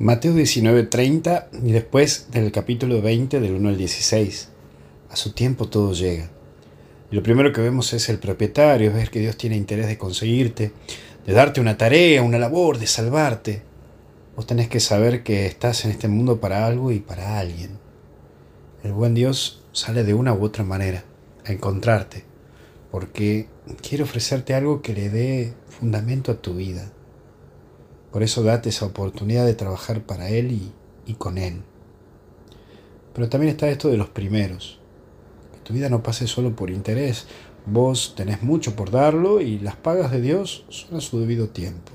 Mateo 19:30 y después del capítulo 20 del 1 al 16. A su tiempo todo llega. Y lo primero que vemos es el propietario, es ver que Dios tiene interés de conseguirte, de darte una tarea, una labor, de salvarte. Vos tenés que saber que estás en este mundo para algo y para alguien. El buen Dios sale de una u otra manera a encontrarte, porque quiere ofrecerte algo que le dé fundamento a tu vida por eso date esa oportunidad de trabajar para Él y, con Él. Pero también está esto de los primeros. Que tu vida no pase solo por interés. Vos tenés mucho por darlo y las pagas de Dios son a su debido tiempo.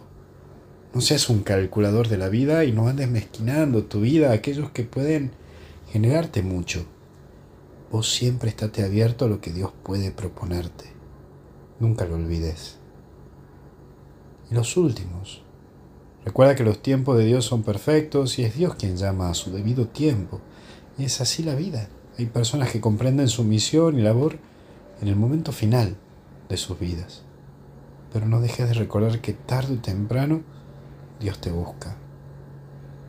No seas un calculador de la vida y no andes mezquinando tu vida a aquellos que pueden generarte mucho. Vos siempre estate abierto a lo que Dios puede proponerte. Nunca lo olvides. Y los últimos, Recuerda que los tiempos de Dios son perfectos y es Dios quien llama a su debido tiempo. Y es así la vida. Hay personas que comprenden su misión y labor en el momento final de sus vidas. Pero no dejes de recordar que tarde o temprano Dios te busca.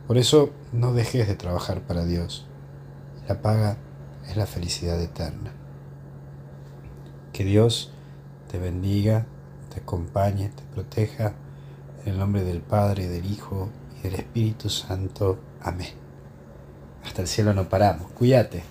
Por eso no dejes de trabajar para Dios. La paga es la felicidad eterna. Que Dios te bendiga, te acompañe, te proteja en el nombre del Padre, del Hijo y del Espíritu Santo. Amén. Hasta el cielo no paramos. Cuídate.